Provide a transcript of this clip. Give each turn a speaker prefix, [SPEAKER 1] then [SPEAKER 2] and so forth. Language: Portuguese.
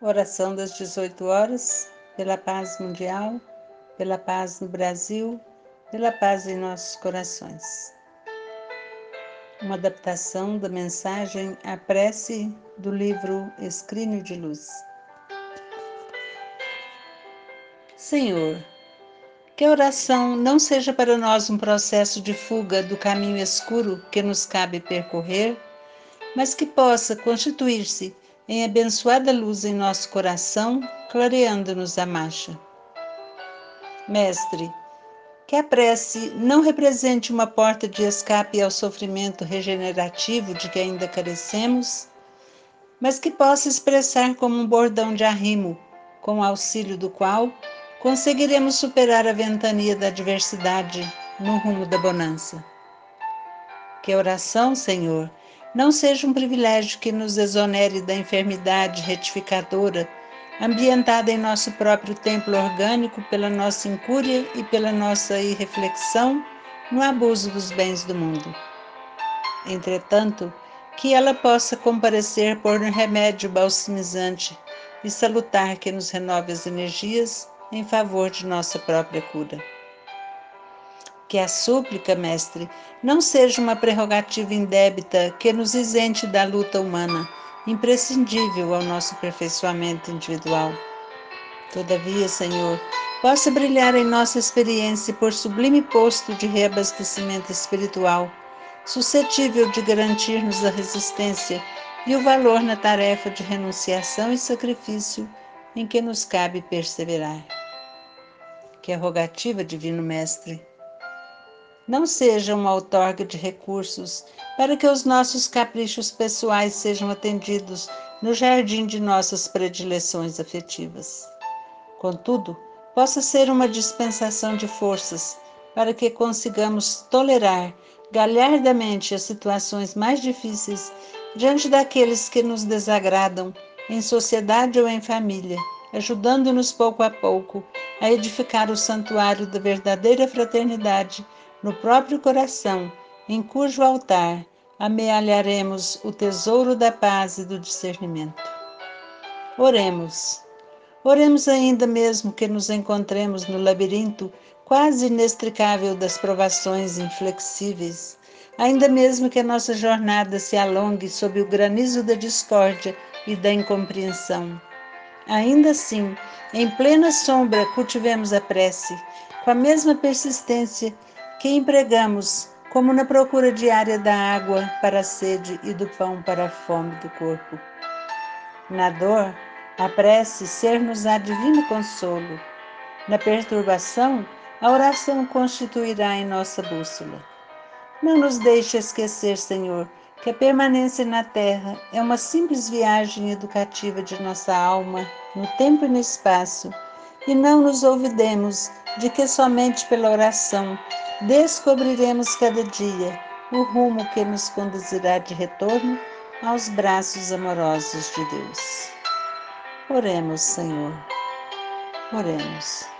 [SPEAKER 1] Oração das 18 horas, pela paz mundial, pela paz no Brasil, pela paz em nossos corações. Uma adaptação da mensagem à prece do livro Escrínio de Luz. Senhor, que a oração não seja para nós um processo de fuga do caminho escuro que nos cabe percorrer, mas que possa constituir-se em abençoada luz em nosso coração, clareando-nos a marcha. Mestre, que a prece não represente uma porta de escape ao sofrimento regenerativo de que ainda carecemos, mas que possa expressar como um bordão de arrimo, com o auxílio do qual conseguiremos superar a ventania da adversidade no rumo da bonança. Que oração, Senhor, não seja um privilégio que nos exonere da enfermidade retificadora ambientada em nosso próprio templo orgânico pela nossa incúria e pela nossa irreflexão no abuso dos bens do mundo. Entretanto, que ela possa comparecer por um remédio balsamizante e salutar que nos renove as energias em favor de nossa própria cura. Que a súplica, mestre, não seja uma prerrogativa indébita que nos isente da luta humana, imprescindível ao nosso aperfeiçoamento individual. Todavia, Senhor, possa brilhar em nossa experiência por sublime posto de reabastecimento espiritual, suscetível de garantir-nos a resistência e o valor na tarefa de renunciação e sacrifício em que nos cabe perseverar. Que a rogativa, Divino Mestre, não seja uma outorga de recursos para que os nossos caprichos pessoais sejam atendidos no jardim de nossas predileções afetivas. Contudo, possa ser uma dispensação de forças para que consigamos tolerar galhardamente as situações mais difíceis diante daqueles que nos desagradam, em sociedade ou em família, ajudando-nos pouco a pouco a edificar o santuário da verdadeira fraternidade no próprio coração, em cujo altar amealharemos o tesouro da paz e do discernimento. Oremos. Oremos ainda mesmo que nos encontremos no labirinto quase inextricável das provações inflexíveis, ainda mesmo que a nossa jornada se alongue sob o granizo da discórdia e da incompreensão. Ainda assim, em plena sombra, cultivemos a prece, com a mesma persistência que empregamos como na procura diária da água para a sede e do pão para a fome do corpo. Na dor, a prece ser-nos-á divino consolo. Na perturbação, a oração constituirá em nossa bússola. Não nos deixe esquecer, Senhor, que a permanência na terra é uma simples viagem educativa de nossa alma no tempo e no espaço, e não nos olvidemos de que somente pela oração descobriremos cada dia o rumo que nos conduzirá de retorno aos braços amorosos de Deus. Oremos, Senhor. Oremos.